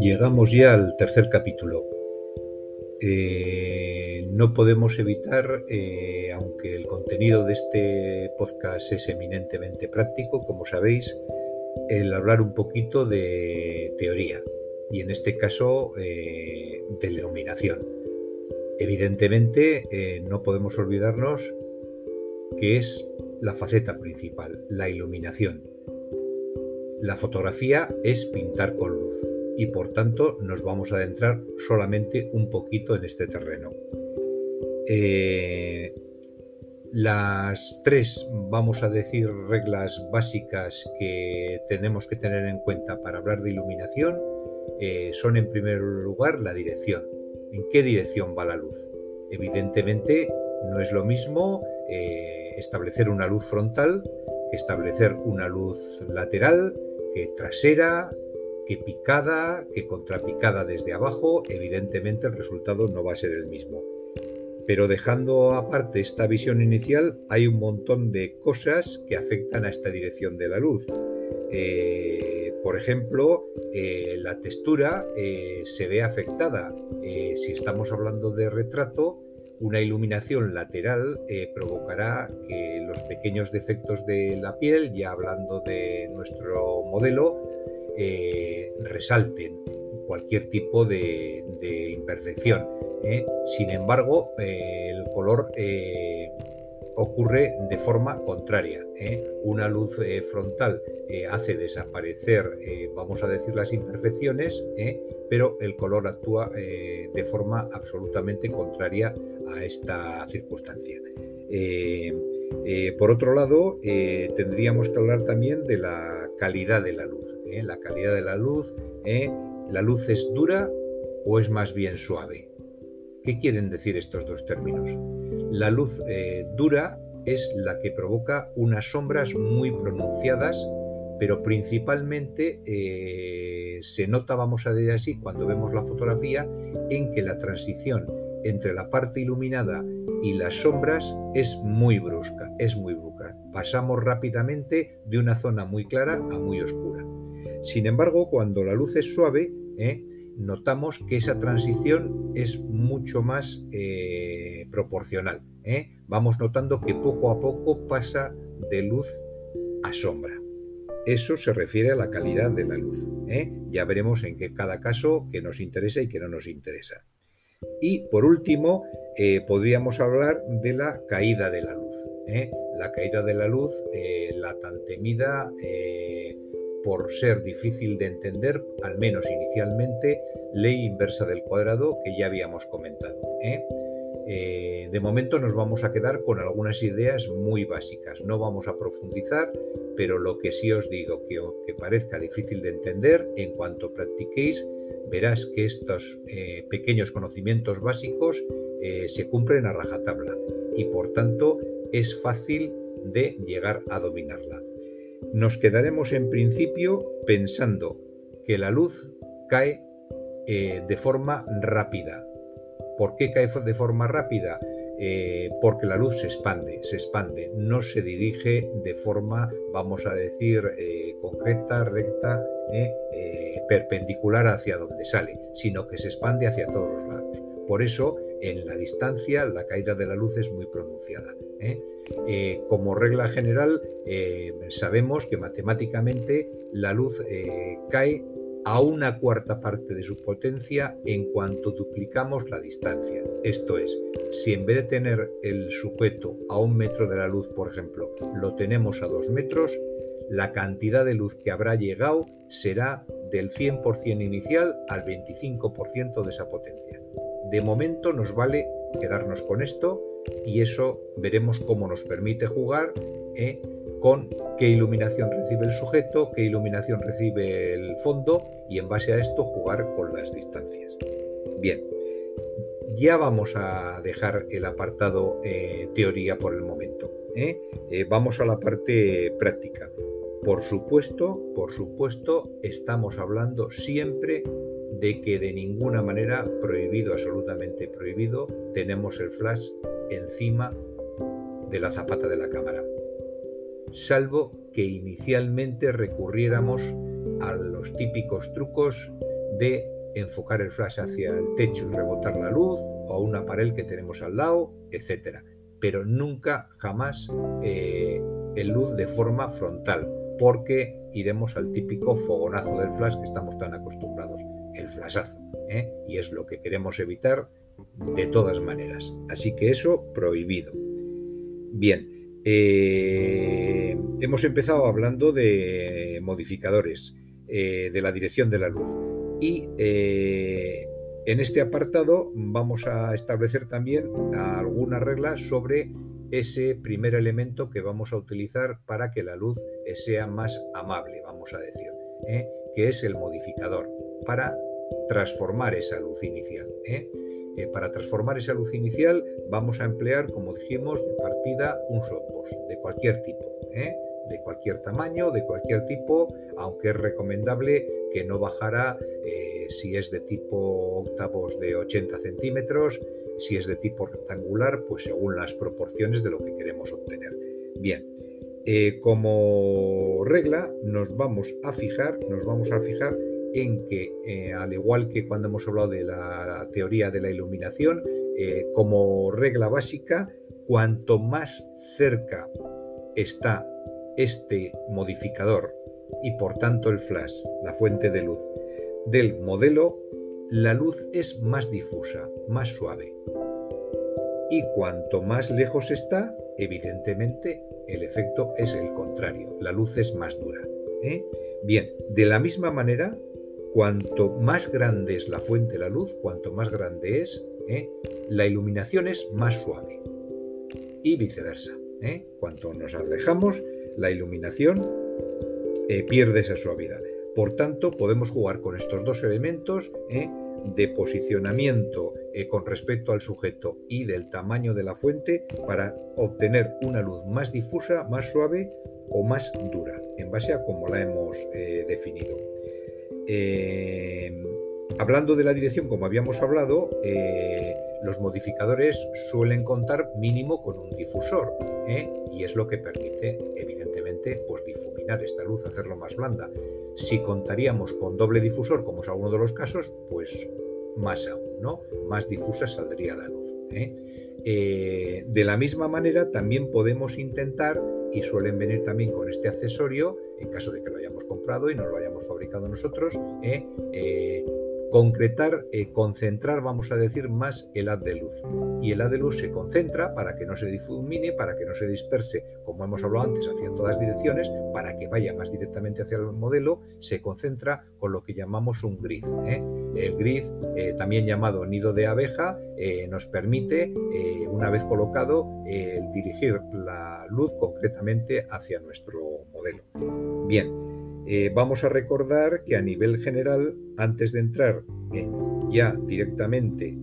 Llegamos ya al tercer capítulo. Eh, no podemos evitar, eh, aunque el contenido de este podcast es eminentemente práctico, como sabéis, el hablar un poquito de teoría y en este caso eh, de iluminación. Evidentemente no podemos olvidarnos que es la faceta principal, la iluminación. La fotografía es pintar con luz y por tanto nos vamos a adentrar solamente un poquito en este terreno. Eh, las tres, vamos a decir, reglas básicas que tenemos que tener en cuenta para hablar de iluminación eh, son en primer lugar la dirección. ¿En qué dirección va la luz? Evidentemente no es lo mismo eh, establecer una luz frontal que establecer una luz lateral, que trasera, que picada, que contrapicada desde abajo, evidentemente el resultado no va a ser el mismo. Pero dejando aparte esta visión inicial, hay un montón de cosas que afectan a esta dirección de la luz. Eh, por ejemplo, eh, la textura eh, se ve afectada. si estamos hablando de retrato, una iluminación lateral provocará que los pequeños defectos de la piel, ya hablando de nuestro modelo, eh, resalten cualquier tipo de, imperfección. ¿eh? Sin embargo, eh, el color ocurre de forma contraria. Una luz frontal hace desaparecer, vamos a decir, las imperfecciones, pero el color actúa de forma absolutamente contraria a esta circunstancia. Eh, por otro lado, eh, tendríamos que hablar también de la calidad de la luz. ¿eh? La calidad de la luz, ¿la luz es dura o es más bien suave? ¿Qué quieren decir estos dos términos? La luz dura es la que provoca unas sombras muy pronunciadas, pero principalmente se nota, vamos a decir así, cuando vemos la fotografía, en que la transición entre la parte iluminada y las sombras es muy brusca, es muy brusca. Pasamos rápidamente de una zona muy clara a muy oscura. Sin embargo, cuando la luz es suave, ¿eh? Notamos que esa transición es mucho más eh, proporcional. ¿eh? Vamos notando que poco a poco pasa de luz a sombra. Eso se refiere a la calidad de la luz. Ya veremos en qué cada caso que nos interesa y que no nos interesa. Y por último, eh, podríamos hablar de la caída de la luz. ¿eh? La caída de la luz, eh, la tan temida por ser difícil de entender, al menos inicialmente, ley inversa del cuadrado que ya habíamos comentado. de momento nos vamos a quedar con algunas ideas muy básicas. No vamos a profundizar, pero lo que sí os digo, que parezca difícil de entender, en cuanto practiquéis, verás que estos eh, pequeños conocimientos básicos eh, se cumplen a rajatabla y por tanto es fácil de llegar a dominarla. Nos quedaremos en principio pensando que la luz cae eh, de forma rápida. ¿Por qué cae de forma rápida? porque la luz se expande, se expande, no se dirige de forma, vamos a decir, concreta, recta, eh, perpendicular hacia donde sale, sino que se expande hacia todos los lados. Por eso, en la distancia, la caída de la luz es muy pronunciada. ¿eh? Eh, como regla general, sabemos que matemáticamente la luz cae a una cuarta parte de su potencia en cuanto duplicamos la distancia. Esto es, si en vez de tener el sujeto a un metro de la luz, por ejemplo, lo tenemos a dos metros, la cantidad de luz que habrá llegado será del 100% inicial al 25% de esa potencia. De momento nos vale quedarnos con esto y eso veremos cómo nos permite jugar ¿eh? con qué iluminación recibe el sujeto, qué iluminación recibe el fondo y en base a esto jugar con las distancias. Bien, ya vamos a dejar el apartado eh, teoría por el momento. ¿eh? vamos a la parte práctica. Por supuesto, por supuesto, estamos hablando siempre de que de ninguna manera, prohibido, absolutamente prohibido, tenemos el flash encima de la zapata de la cámara. Salvo que inicialmente recurriéramos a los típicos trucos de enfocar el flash hacia el techo y rebotar la luz, o a una pared que tenemos al lado, etc. Pero nunca, jamás, eh, el luz de forma frontal, porque iremos al típico fogonazo del flash que estamos tan acostumbrados, el flashazo. ¿eh? Y es lo que queremos evitar de todas maneras. Así que eso prohibido. Bien, eh, hemos empezado hablando de modificadores, de la dirección de la luz. Y eh, en este apartado vamos a establecer también algunas reglas sobre ese primer elemento que vamos a utilizar para que la luz sea más amable, vamos a decir, ¿eh? que es el modificador, para transformar esa luz inicial. ¿eh? para transformar esa luz inicial vamos a emplear, como dijimos, de partida un softbox de cualquier tipo, de cualquier tamaño, de cualquier tipo, aunque es recomendable que no bajara eh, si es de tipo octavos de 80 centímetros, si es de tipo rectangular, pues según las proporciones de lo que queremos obtener. Bien, eh, como regla nos vamos a fijar, nos vamos a fijar en que, eh, al igual que cuando hemos hablado de la teoría de la iluminación, como regla básica, cuanto más cerca está este modificador y por tanto el flash, la fuente de luz, del modelo, la luz es más difusa, más suave. Y cuanto más lejos está, evidentemente el efecto es el contrario, la luz es más dura. ¿eh? Bien, de la misma manera, cuanto más grande es la fuente de la luz, cuanto más grande es, ¿eh? la iluminación es más suave. Y viceversa. ¿eh? Cuanto nos alejamos, la iluminación eh, pierde esa suavidad. Por tanto, podemos jugar con estos dos elementos de posicionamiento con respecto al sujeto y del tamaño de la fuente para obtener una luz más difusa, más suave o más dura, en base a cómo la hemos definido. Hablando de la dirección, como habíamos hablado, los modificadores suelen contar mínimo con un difusor y es lo que permite, evidentemente, pues difuminar esta luz, hacerlo más blanda. Si contaríamos con doble difusor, como es alguno de los casos, pues más aún, ¿no? Más difusa saldría la luz. ¿eh? Eh, de la misma manera, también podemos intentar, y suelen venir también con este accesorio, en caso de que lo hayamos comprado y no lo hayamos fabricado nosotros, ¿eh? Concretar, eh, concentrar, vamos a decir, más el haz de luz. Y el haz de luz se concentra para que no se difumine, para que no se disperse, como hemos hablado antes, hacia todas direcciones, para que vaya más directamente hacia el modelo, se concentra con lo que llamamos un grid. ¿eh? El grid, eh, también llamado nido de abeja, nos permite, una vez colocado, dirigir la luz concretamente hacia nuestro modelo. Bien, eh, vamos a recordar que a nivel general, antes de entrar ya directamente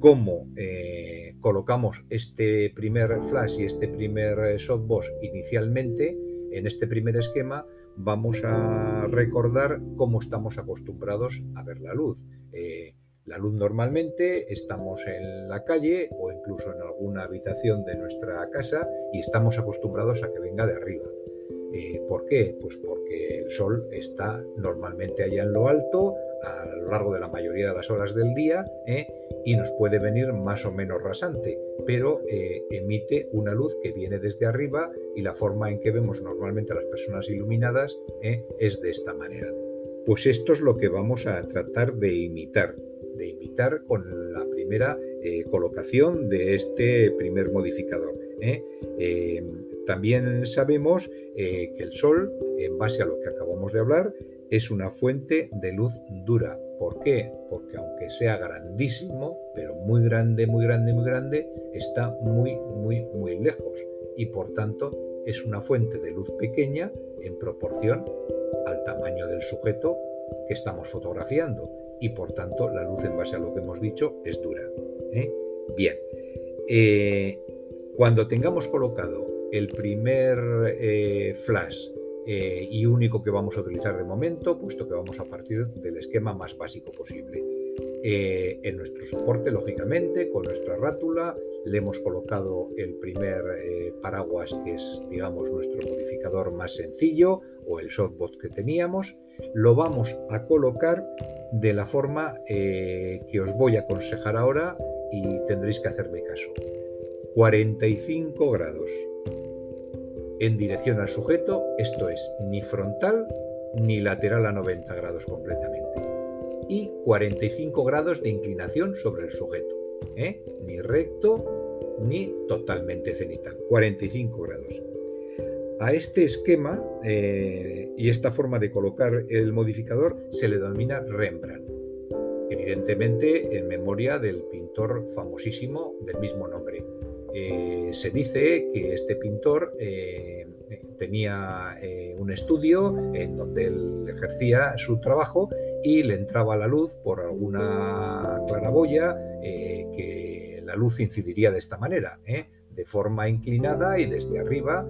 cómo eh, colocamos este primer flash y este primer eh, softbox inicialmente, en este primer esquema, vamos a recordar cómo estamos acostumbrados a ver la luz. la luz normalmente estamos en la calle o incluso en alguna habitación de nuestra casa y estamos acostumbrados a que venga de arriba. Eh, ¿Por qué? Pues porque el Sol está normalmente allá en lo alto a lo largo de la mayoría de las horas del día ¿eh? y nos puede venir más o menos rasante, pero eh, emite una luz que viene desde arriba y la forma en que vemos normalmente a las personas iluminadas es de esta manera. Pues esto es lo que vamos a tratar de imitar, de imitar con la primera colocación de este primer modificador. También sabemos eh, que el Sol, en base a lo que acabamos de hablar, es una fuente de luz dura. ¿Por qué? Porque aunque sea grandísimo, pero muy grande, muy grande, muy grande, está muy, muy, muy lejos. Y por tanto es una fuente de luz pequeña en proporción al tamaño del sujeto que estamos fotografiando. Y por tanto la luz en base a lo que hemos dicho es dura. ¿eh? Bien, eh, cuando tengamos colocado el primer eh, flash eh, y único que vamos a utilizar de momento, puesto que vamos a partir del esquema más básico posible. Eh, en nuestro soporte, lógicamente, con nuestra rátula, le hemos colocado el primer paraguas, que es, digamos, nuestro modificador más sencillo, o el softbot que teníamos. Lo vamos a colocar de la forma que os voy a aconsejar ahora y tendréis que hacerme caso. 45 grados en dirección al sujeto, esto es ni frontal ni lateral a 90 grados completamente. Y 45 grados de inclinación sobre el sujeto, ¿eh? ni recto ni totalmente cenital, 45 grados. A este esquema eh, y esta forma de colocar el modificador se le denomina Rembrandt, evidentemente en memoria del pintor famosísimo del mismo nombre. Eh, se dice que este pintor eh, tenía un estudio en donde él ejercía su trabajo y le entraba la luz por alguna claraboya que la luz incidiría de esta manera de forma inclinada y desde arriba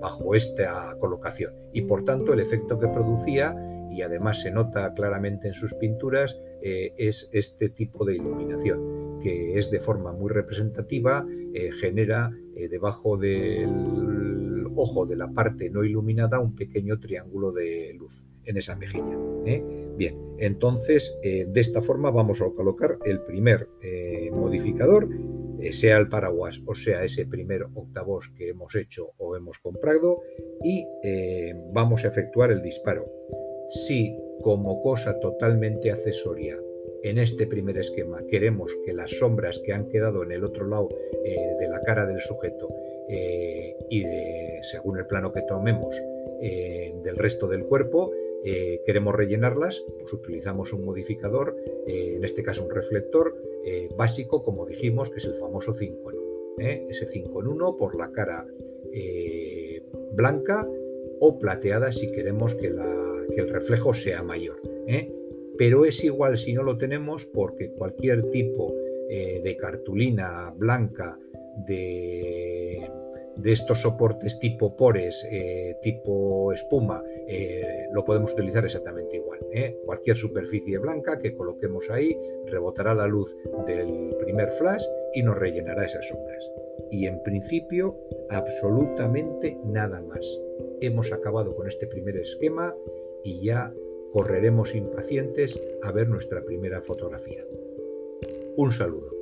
bajo esta colocación. Y por tanto el efecto que producía, y además se nota claramente en sus pinturas, eh, es este tipo de iluminación, que es de forma muy representativa, eh, genera eh, debajo del ojo de la parte no iluminada un pequeño triángulo de luz en esa mejilla. Bien, entonces de esta forma vamos a colocar el primer modificador sea el paraguas o sea ese primer octavoz que hemos hecho o hemos comprado y eh, vamos a efectuar el disparo. Si como cosa totalmente accesoria en este primer esquema queremos que las sombras que han quedado en el otro lado eh, de la cara del sujeto y según el plano que tomemos del resto del cuerpo eh, queremos rellenarlas, pues utilizamos un modificador, eh, en este caso un reflector eh, básico, como dijimos, que es el famoso 5 en 1. Ese 5 en 1 por la cara blanca o plateada si queremos que, que el reflejo sea mayor. Pero es igual si no lo tenemos porque cualquier tipo de cartulina blanca de de estos soportes tipo pores, eh, tipo espuma, eh, lo podemos utilizar exactamente igual. ¿eh? Cualquier superficie blanca que coloquemos ahí rebotará la luz del primer flash y nos rellenará esas sombras. Y en principio, absolutamente nada más. Hemos acabado con este primer esquema y ya correremos impacientes a ver nuestra primera fotografía. Un saludo.